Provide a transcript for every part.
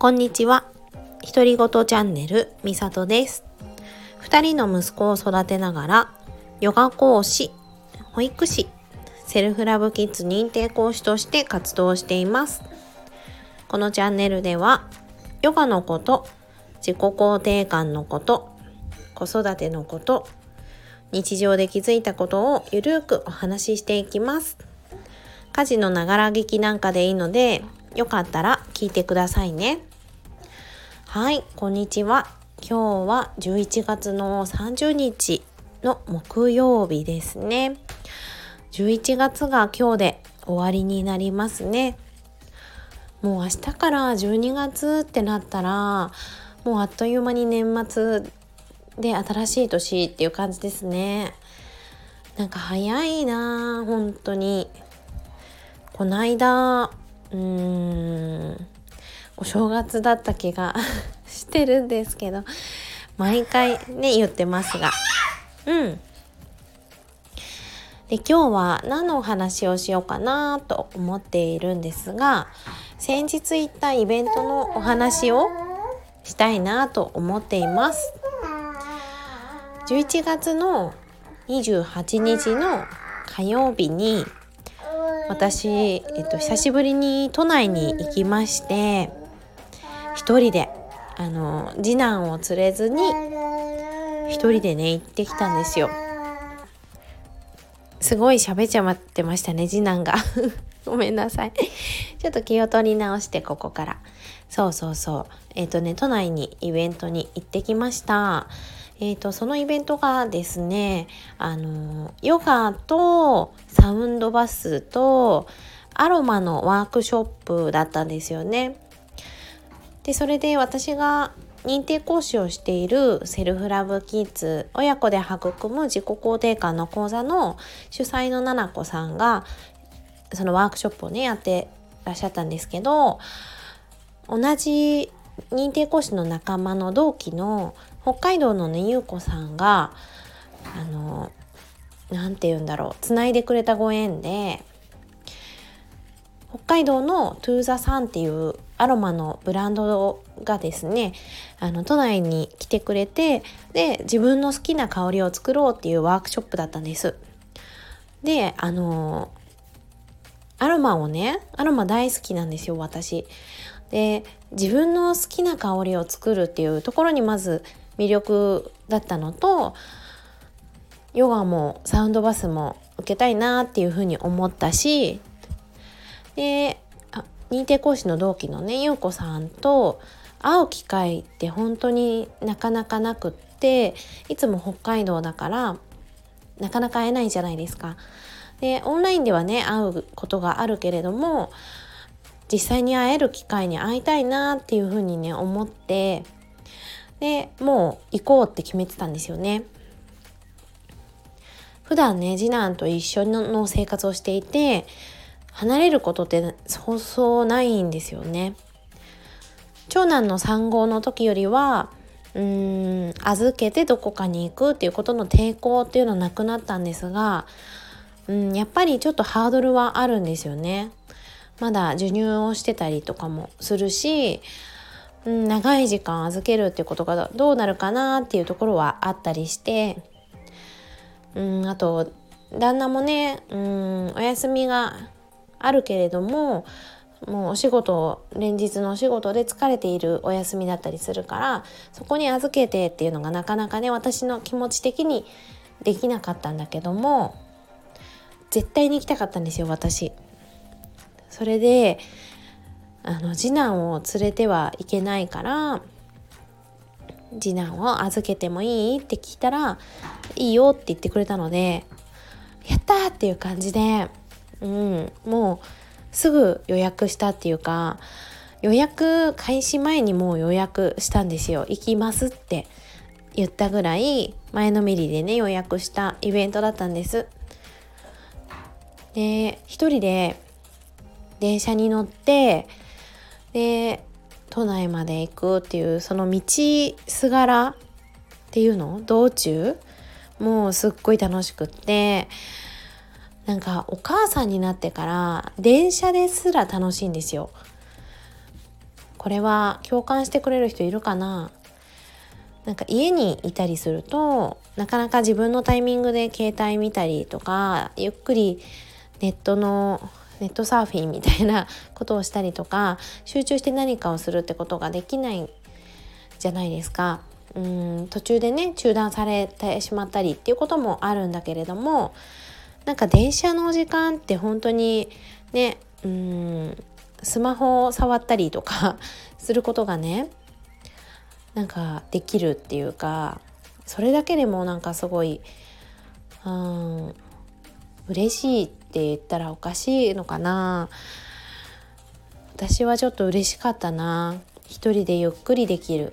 こんにちは。独り言チャンネルみさとです。二人の息子を育てながら、ヨガ講師、保育士、セルフラブキッズ認定講師として活動しています。このチャンネルでは、ヨガのこと、自己肯定感のこと、子育てのこと、日常で気づいたことをゆるくお話ししていきます。家事のながら聞きなんかでいいので、よかったら聞いてくださいね。はい、こんにちは。今日は11月の30日の木曜日ですね。11月が今日で終わりになりますね。もう明日から12月ってなったら、もうあっという間に年末で新しい年っていう感じですね。なんか早いな本当に。こないだ、うーん、お正月だった気が してるんですけど毎回ね言ってますが。うん。で今日は何のお話をしようかなと思っているんですが先日行ったイベントのお話をしたいなと思っています。11月の28日の火曜日に私、えっと、久しぶりに都内に行きまして一人であの次男を連れずに一人でね行ってきたんですよ。すごい喋っちゃまってましたね次男が。ごめんなさい。ちょっと気を取り直してここから。そうそうそう。えっ、ー、とね都内にイベントに行ってきました。えーと、そのイベントがですねあのヨガとサウンドバスとアロマのワークショップだったんですよね。でそれで私が認定講師をしているセルフラブキッズ親子で育む自己肯定感の講座の主催のななこさんがそのワークショップをねやってらっしゃったんですけど同じ認定講師の仲間の同期の北海道のねゆうこさんがあの何て言うんだろうつないでくれたご縁で北海道のトゥーザさんっていうアロマのブランドがですねあの都内に来てくれてで自分の好きな香りを作ろうっていうワークショップだったんです。であのアロマをねアロマ大好きなんですよ私。で自分の好きな香りを作るっていうところにまず魅力だったのとヨガもサウンドバスも受けたいなっていうふうに思ったしで認定講師の同期のね優子さんと会う機会って本当になかなかなくっていつも北海道だからなかなか会えないじゃないですか。でオンラインではね会うことがあるけれども実際に会える機会に会いたいなっていうふうにね思ってでもう行こうって決めてたんですよね。普段ね次男と一緒の生活をしていて離れることってそうそうないんですよね。長男の産後の時よりはうーん預けてどこかに行くっていうことの抵抗っていうのはなくなったんですがうんやっぱりちょっとハードルはあるんですよね。まだ授乳をしてたりとかもするし、うん、長い時間預けるっていうことがどうなるかなっていうところはあったりして、うん、あと旦那もね、うん、お休みがあるけれどももうお仕事連日のお仕事で疲れているお休みだったりするからそこに預けてっていうのがなかなかね私の気持ち的にできなかったんだけども絶対に行きたかったんですよ私。それであの次男を連れてはいけないから次男を預けてもいい？って聞いたらいいよって言ってくれたのでやったーっていう感じでうん、もうすぐ予約したっていうか予約開始前にもう予約したんですよ。行きますって言ったぐらい前のめりでね予約したイベントだったんです。で一人で電車に乗ってで都内まで行くっていうその道すがらっていうの？道中？もうすっごい楽しくってなんかお母さんになってから電車ですら楽しいんですよ。これは共感してくれる人いるかな？なんか家にいたりするとなかなか自分のタイミングで携帯見たりとかゆっくりネットのネットサーフィンみたいなことをしたりとか集中して何かをするってことができないじゃないですか。うん途中でね中断されてしまったりっていうこともあるんだけれどもなんか電車の時間って本当にねうんスマホを触ったりとか することがねなんかできるっていうかそれだけでもなんかすごいうん嬉しいって言ったらおかしいのかな。私はちょっと嬉しかったな。一人でゆっくりできる。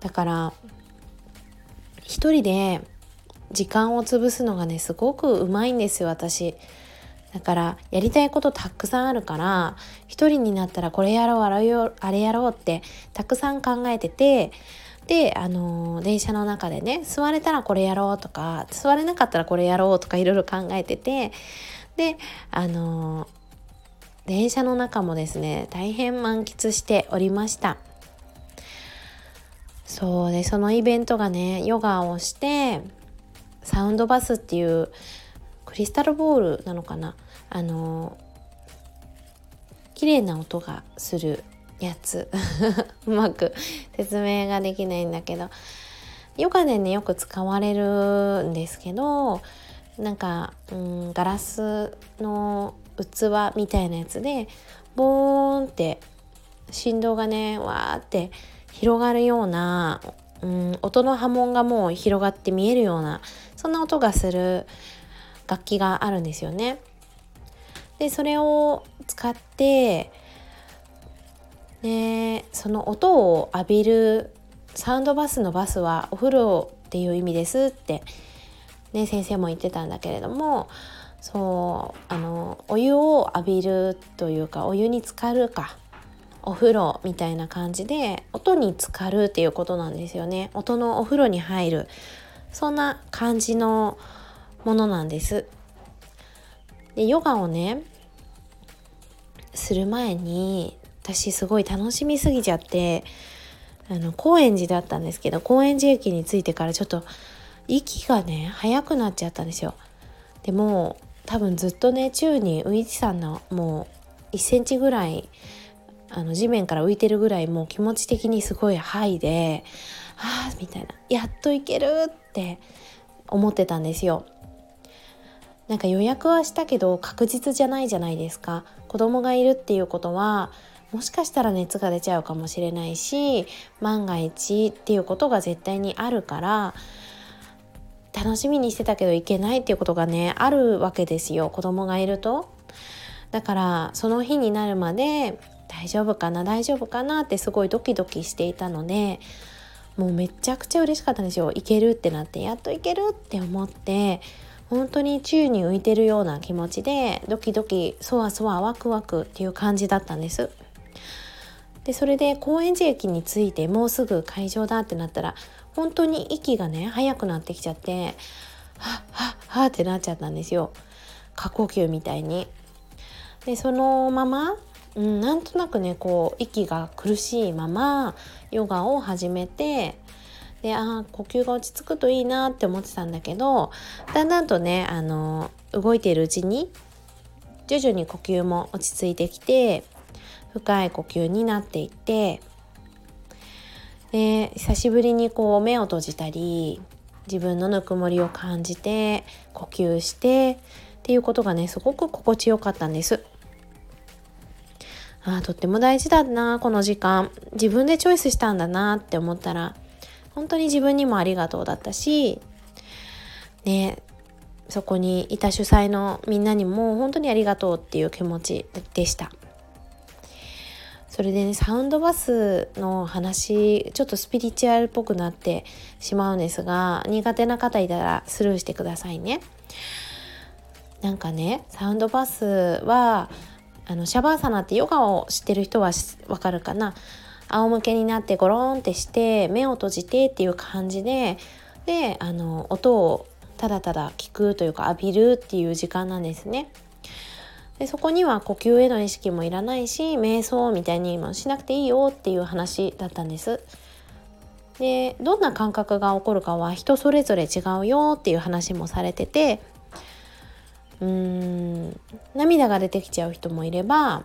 だから一人で時間を潰すのがねすごくうまいんですよ私。だからやりたいことたくさんあるから一人になったらこれやろうあれやろうってたくさん考えててであの電車の中でね座れたらこれやろうとか座れなかったらこれやろうとかいろいろ考えててであの電車の中もですね大変満喫しておりました。そうでそのイベントがねヨガをしてサウンドバスっていうクリスタルボールなのかな？あの綺麗な音がするやつ。うまく説明ができないんだけど。ヨガでねよく使われるんですけどなんか、うん、ガラスの器みたいなやつでボーンって振動がねわーって広がるような、うん、音の波紋がもう広がって見えるようなそんな音がする楽器があるんですよね。でそれを使ってでその音を浴びるサウンドバスのバスはお風呂っていう意味ですって、ね、先生も言ってたんだけれどもそうあのお湯を浴びるというかお湯に浸かるかお風呂みたいな感じで音に浸かるっていうことなんですよね音のお風呂に入るそんな感じのものなんです。でヨガをねする前に私すごい楽しみすぎちゃってあの高円寺だったんですけど高円寺駅に着いてからちょっと息がね早くなっちゃったんですよ。でも多分ずっとね宙に浮いてたんだもう1センチぐらいあの地面から浮いてるぐらいもう気持ち的にすごいハイで「ああ」みたいな「やっといける」って思ってたんですよ。なんか予約はしたけど確実じゃないじゃないですか子供がいるっていうことはもしかしたら熱が出ちゃうかもしれないし万が一っていうことが絶対にあるから楽しみにしてたけど行けないっていうことがねあるわけですよ子供がいると。だからその日になるまで大丈夫かな大丈夫かなってすごいドキドキしていたのでもうめちゃくちゃ嬉しかったんですよ。行けるってなってやっと行けるって思って本当に宙に浮いてるような気持ちでドキドキそわそわワクワクっていう感じだったんです。でそれで高円寺駅に着いてもうすぐ会場だってなったら本当に息がね速くなってきちゃってはっはっはってなっちゃったんですよ。過呼吸みたいに。でそのまま、うん、なんとなくねこう息が苦しいままヨガを始めてであ呼吸が落ち着くといいなって思ってたんだけどだんだんとねあの動いているうちに徐々に呼吸も落ち着いてきて深い呼吸になっていってで久しぶりにこう目を閉じたり自分のぬくもりを感じて呼吸してっていうことがねすごく心地よかったんです。あとっても大事だなこの時間。自分でチョイスしたんだなって思ったら本当に自分にもありがとうだったしねそこにいた主催のみんなにも本当にありがとうっていう気持ちでした。それでねサウンドバスの話ちょっとスピリチュアルっぽくなってしまうんですが苦手な方いたらスルーしてくださいね。なんかねサウンドバスはあのシャバーサナってヨガを知ってる人はわかるかな？仰向けになってゴロンってして目を閉じてっていう感じでであの音をただただ聞くというか浴びるっていう時間なんですね。でそこには呼吸への意識もいらないし瞑想みたいにもしなくていいよっていう話だったんです。でどんな感覚が起こるかは人それぞれ違うよっていう話もされててうーん涙が出てきちゃう人もいれば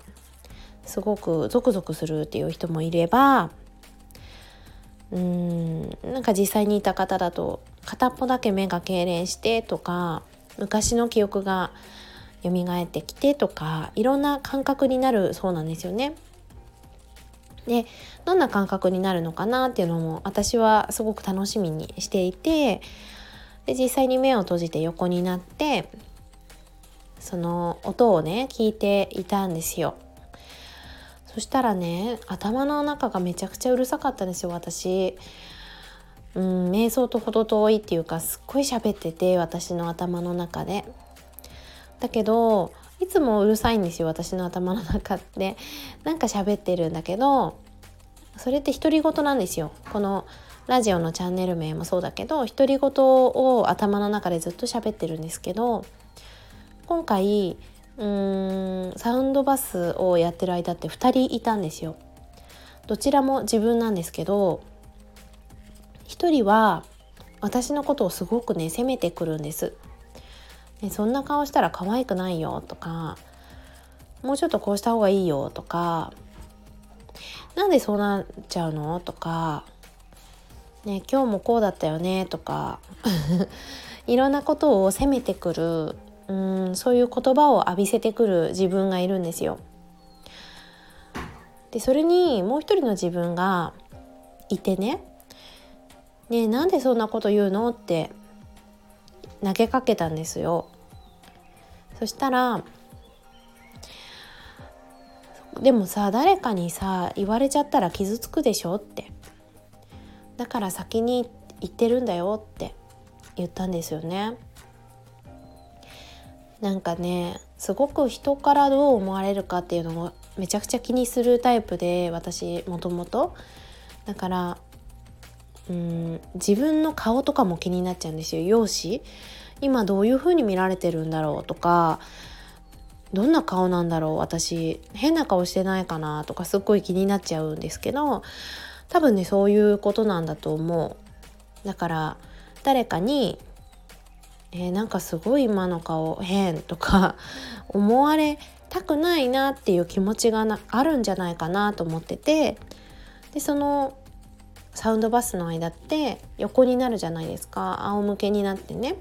すごくゾクゾクするっていう人もいればうーんなんか実際にいた方だと片っぽだけ目が痙攣してとか昔の記憶が蘇ってきてとかいろんな感覚になるそうなんですよね。でどんな感覚になるのかなっていうのも私はすごく楽しみにしていてで実際に目を閉じて横になってその音をね聞いていたんですよ。そしたらね頭の中がめちゃくちゃうるさかったんですよ私。うん、瞑想と程遠いっていうかすっごい喋ってて私の頭の中で。だけどいつもうるさいんですよ私の頭の中ってなんか喋ってるんだけどそれって独り言なんですよこのラジオのチャンネル名もそうだけど独り言を頭の中でずっと喋ってるんですけど今回うーんサウンドバスをやってる間って2人いたんですよ。どちらも自分なんですけど1人は私のことをすごくね責めてくるんです。ね、そんな顔したら可愛くないよとかもうちょっとこうした方がいいよとかなんでそうなっちゃうのとか、ね、今日もこうだったよねとか いろんなことを責めてくるうんそういう言葉を浴びせてくる自分がいるんですよ。でそれにもう一人の自分がいてね「ねなんでそんなこと言うの?」って投げかけたんですよそしたらでもさ誰かにさ言われちゃったら傷つくでしょってだから先に言ってるんだよって言ったんですよねなんかねすごく人からどう思われるかっていうのをめちゃくちゃ気にするタイプで私もともと。だからうん自分の顔とかも気になっちゃうんですよ。容姿。今どういう風に見られてるんだろうとかどんな顔なんだろう。私変な顔してないかなとかすっごい気になっちゃうんですけど多分ねそういうことなんだと思う。だから誰かに「えー、なんかすごい今の顔変」とか 思われたくないなっていう気持ちがなあるんじゃないかなと思っててでそのサウンドバスの間って横になるじゃないですか仰向けになってね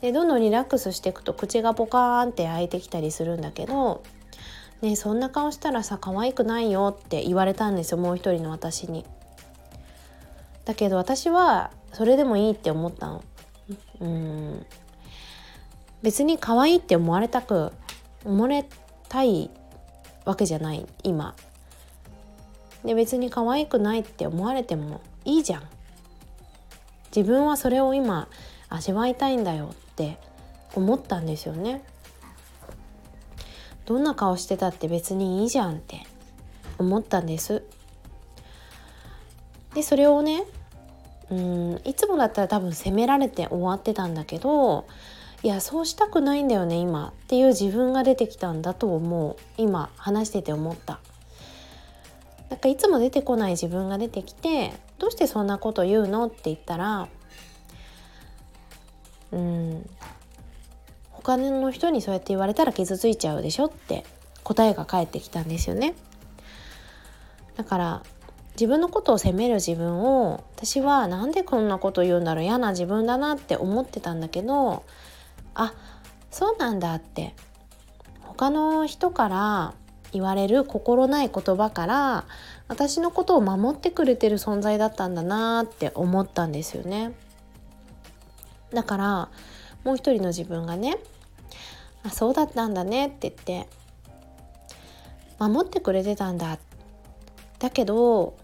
でどんどんリラックスしていくと口がポカーンって開いてきたりするんだけどねそんな顔したらさ可愛くないよって言われたんですよもう一人の私に。だけど私はそれでもいいって思ったの。うん。別に可愛いって思われたく思われたいわけじゃない今。で別に可愛くないって思われてもいいじゃん。自分はそれを今味わいたいんだよって思ったんですよね。どんな顔してたって別にいいじゃんって思ったんです。でそれをねうんいつもだったら多分責められて終わってたんだけどいやそうしたくないんだよね今っていう自分が出てきたんだと思う。今話してて思った。なんかいつも出てこない自分が出てきてどうしてそんなこと言うのって言ったらうん他の人にそうやって言われたら傷ついちゃうでしょって答えが返ってきたんですよね。だから自分のことを責める自分を私はなんでこんなこと言うんだろう嫌な自分だなって思ってたんだけどあそうなんだって他の人から言われる心ない言葉から私のことを守ってくれてる存在だったんだなって思ったんですよね。だからもう一人の自分がねあそうだったんだねって言って守ってくれてたんだ。だけど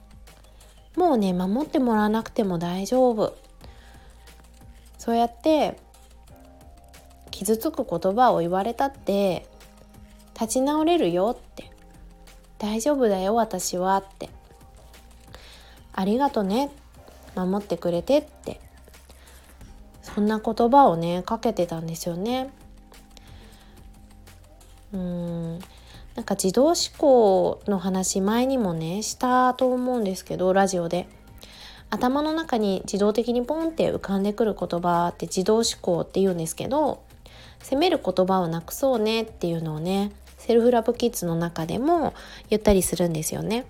もうね守ってもらわなくても大丈夫。そうやって傷つく言葉を言われたって立ち直れるよって。大丈夫だよ私はって。ありがとね守ってくれてって。そんな言葉をねかけてたんですよね。うん。なんか自動思考の話前にもねしたと思うんですけどラジオで頭の中に自動的にポンって浮かんでくる言葉って自動思考って言うんですけど責める言葉をなくそうねっていうのをねセルフラブキッズの中でも言ったりするんですよね。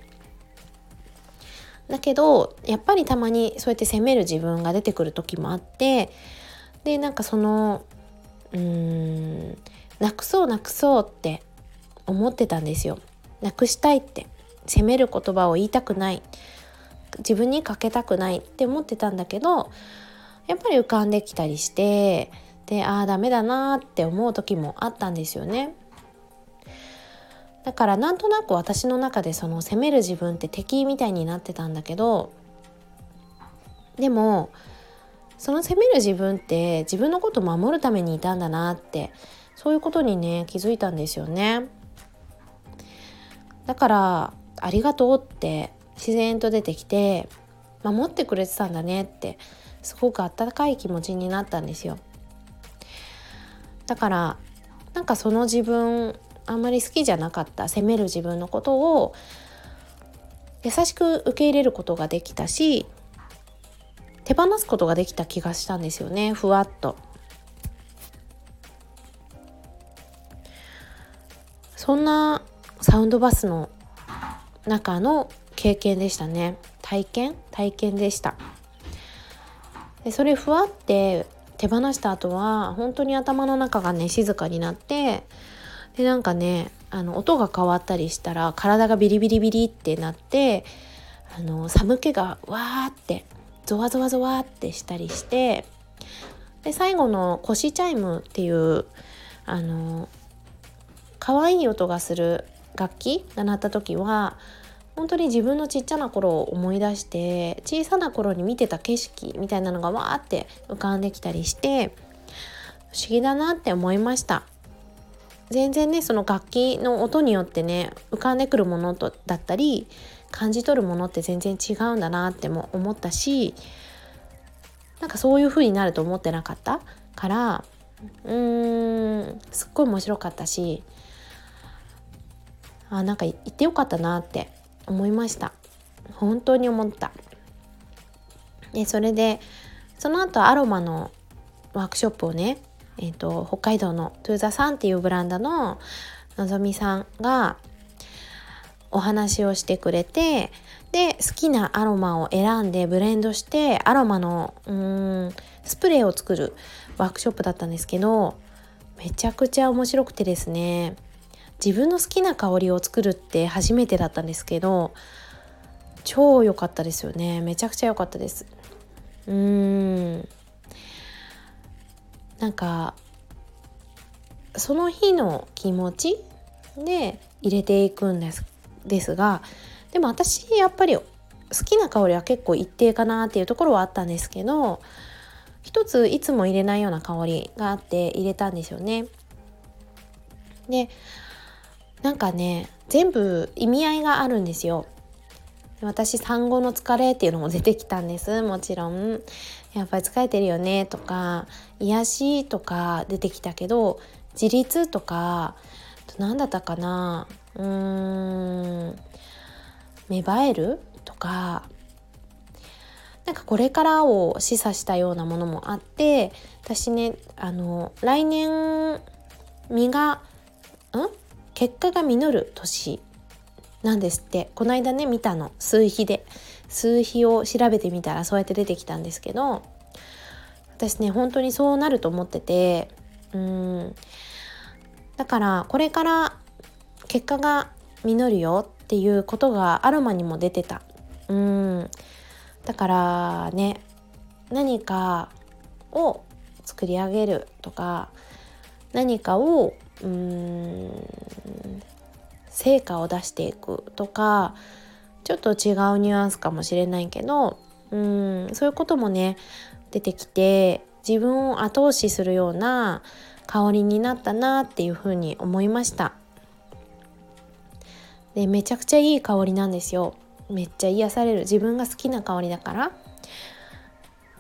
だけどやっぱりたまにそうやって責める自分が出てくる時もあってでなんかそのうーんなくそうなくそうって思ってたんですよ。なくしたいって責める言葉を言いたくない自分にかけたくないって思ってたんだけどやっぱり浮かんできたりしてでああダメだなって思う時もあったんですよね。だからなんとなく私の中でその責める自分って敵みたいになってたんだけどでもその責める自分って自分のことを守るためにいたんだなってそういうことにね気づいたんですよね。だからありがとうって自然と出てきて守ってくれてたんだねってすごく温かい気持ちになったんですよ。だからなんかその自分あんまり好きじゃなかった責める自分のことを優しく受け入れることができたし手放すことができた気がしたんですよねふわっと。そんなサウンドバスの中の経験でしたね。体験？体験でした。でそれふわって手放した後は本当に頭の中がね静かになってでなんかねあの音が変わったりしたら体がビリビリビリってなってあの寒気がわーってゾワゾワゾワってしたりしてで最後の腰チャイムっていうあの可愛い音がする楽器が鳴った時は本当に自分のちっちゃな頃を思い出して小さな頃に見てた景色みたいなのがわーって浮かんできたりして不思議だなって思いました。全然ねその楽器の音によってね浮かんでくるものとだったり感じ取るものって全然違うんだなっても思ったしなんかそういう風になると思ってなかったからうーんすっごい面白かったしあなんか言ってよかったなって思いました。本当に思った。でそれでその後アロマのワークショップをね、えーと、北海道のトゥーザサンっていうブランドののぞみさんがお話をしてくれてで好きなアロマを選んでブレンドしてアロマのうんスプレーを作るワークショップだったんですけどめちゃくちゃ面白くてですね自分の好きな香りを作るって初めてだったんですけど超良かったですよね。めちゃくちゃ良かったです。うーん。なんかその日の気持ちで入れていくんですですがでも私やっぱり好きな香りは結構一定かなっていうところはあったんですけど一ついつも入れないような香りがあって入れたんですよね。でなんかね全部意味合いがあるんですよ。私産後の疲れっていうのも出てきたんです。もちろん。やっぱり疲れてるよねとか癒しとか出てきたけど自立とか何だったかな。うーん芽生えるとか。なんかこれからを示唆したようなものもあって私ねあの来年実がん結果が実る年なんですって。この間ね見たの。数比で。数比を調べてみたらそうやって出てきたんですけど私ね本当にそうなると思っててうん。だからこれから結果が実るよっていうことがアロマにも出てた。うん。だからね何かを作り上げるとか何かをうーん成果を出していくとかちょっと違うニュアンスかもしれないけどうんそういうこともね出てきて自分を後押しするような香りになったなっていうふうに思いました。でめちゃくちゃいい香りなんですよ。めっちゃ癒される。自分が好きな香りだから。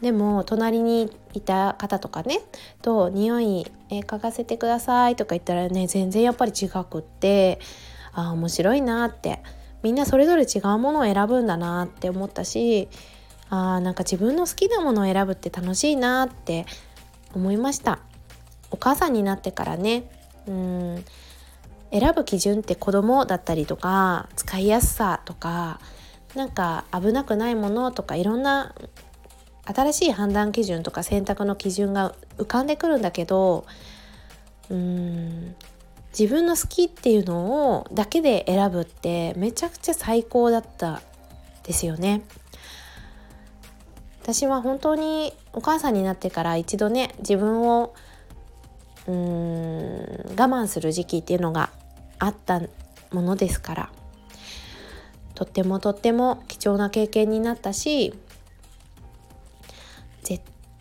でも隣にいた方とかねと「匂い、え嗅がせてください」とか言ったらね全然やっぱり違くってあ面白いなって。みんなそれぞれ違うものを選ぶんだなって思ったしあなんか自分の好きなものを選ぶって楽しいなって思いました。お母さんになってからねうん選ぶ基準って子供だったりとか使いやすさとかなんか危なくないものとかいろんな新しい判断基準とか選択の基準が浮かんでくるんだけどうーん自分の好きっていうのをだけで選ぶってめちゃくちゃ最高だったですよね。私は本当にお母さんになってから一度ね自分をうーん我慢する時期っていうのがあったものですからとってもとっても貴重な経験になったし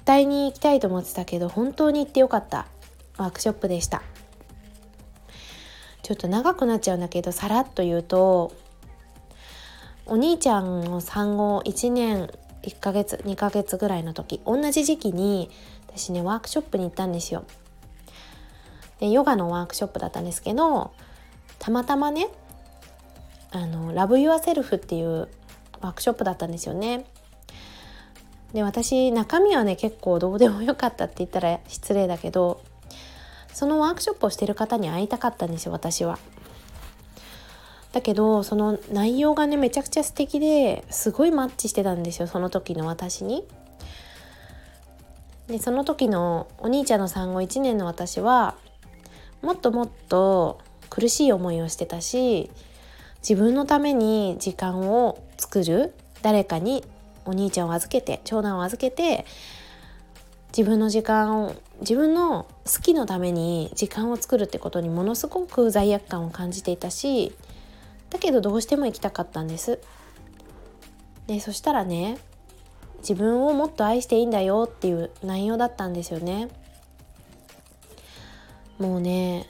対に行きたいと思ってたけど本当に行ってよかった。ワークショップでした。ちょっと長くなっちゃうんだけどさらっと言うとお兄ちゃんの産後1年1ヶ月2ヶ月ぐらいの時同じ時期に私ねワークショップに行ったんですよ。でヨガのワークショップだったんですけどたまたまねあのラブ・ユア・セルフっていうワークショップだったんですよね。で私中身はね結構どうでもよかったって言ったら失礼だけどそのワークショップをしてる方に会いたかったんですよ私は。だけどその内容がねめちゃくちゃ素敵ですごいマッチしてたんですよその時の私に。でその時のお兄ちゃんの産後1年の私はもっともっと苦しい思いをしてたし自分のために時間を作る誰かにお兄ちゃんを預けて長男を預けて自分の時間を自分の好きのために時間を作るってことにものすごく罪悪感を感じていたしだけどどうしても行きたかったんです。でそしたらね自分をもっと愛していいんだよっていう内容だったんですよね。もうね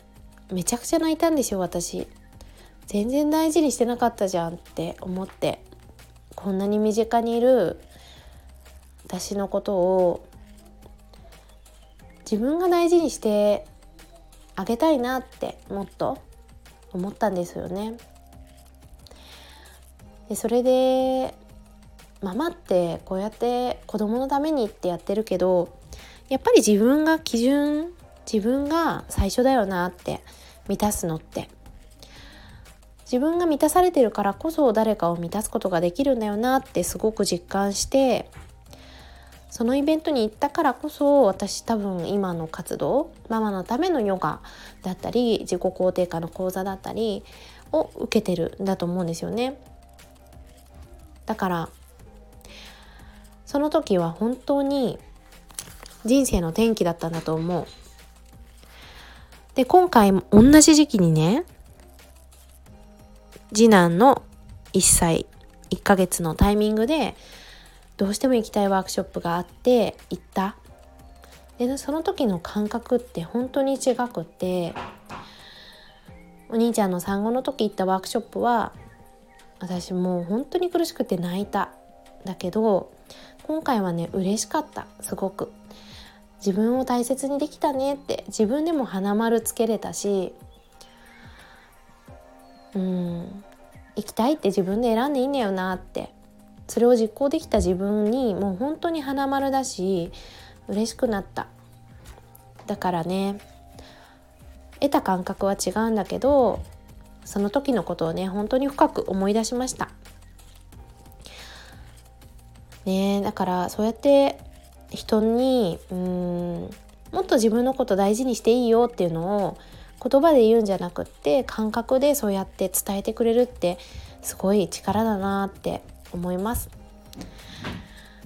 めちゃくちゃ泣いたんですよ私。全然大事にしてなかったじゃんって思ってこんなに身近にいる私のことを自分が大事にしてあげたいなってもっと思ったんですよね。でそれでママってこうやって子供のためにってやってるけどやっぱり自分が基準自分が最初だよなって満たすのって自分が満たされてるからこそ誰かを満たすことができるんだよなってすごく実感してそのイベントに行ったからこそ私多分今の活動ママのためのヨガだったり自己肯定感の講座だったりを受けてるんだと思うんですよね。だからその時は本当に人生の転機だったんだと思う。で今回も同じ時期にね次男の1歳1ヶ月のタイミングでどうしても行きたいワークショップがあって行った。でその時の感覚って本当に違くってお兄ちゃんの産後の時行ったワークショップは私もう本当に苦しくて泣いた。だけど今回はね嬉しかった。すごく。自分を大切にできたねって自分でも花丸つけれたしうん。行きたいって自分で選んでいいんだよなって。それを実行できた自分にもう本当に花丸だし嬉しくなった。だからね得た感覚は違うんだけどその時のことをね本当に深く思い出しました。ねだからそうやって人にうんもっと自分のこと大事にしていいよっていうのを言葉で言うんじゃなくって感覚でそうやって伝えてくれるってすごい力だなって思います。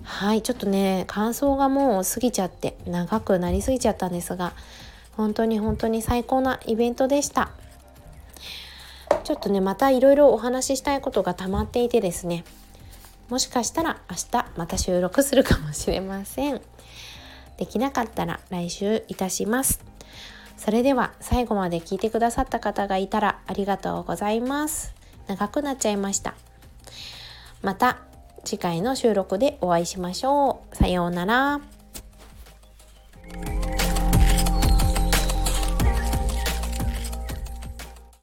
はいちょっとね感想がもう過ぎちゃって長くなりすぎちゃったんですが本当に本当に最高なイベントでした。ちょっとねまたいろいろお話ししたいことが溜まっていてですねもしかしたら明日また収録するかもしれません。できなかったら来週いたします。それでは最後まで聞いてくださった方がいたらありがとうございます。長くなっちゃいました。また次回の収録でお会いしましょう。さようなら。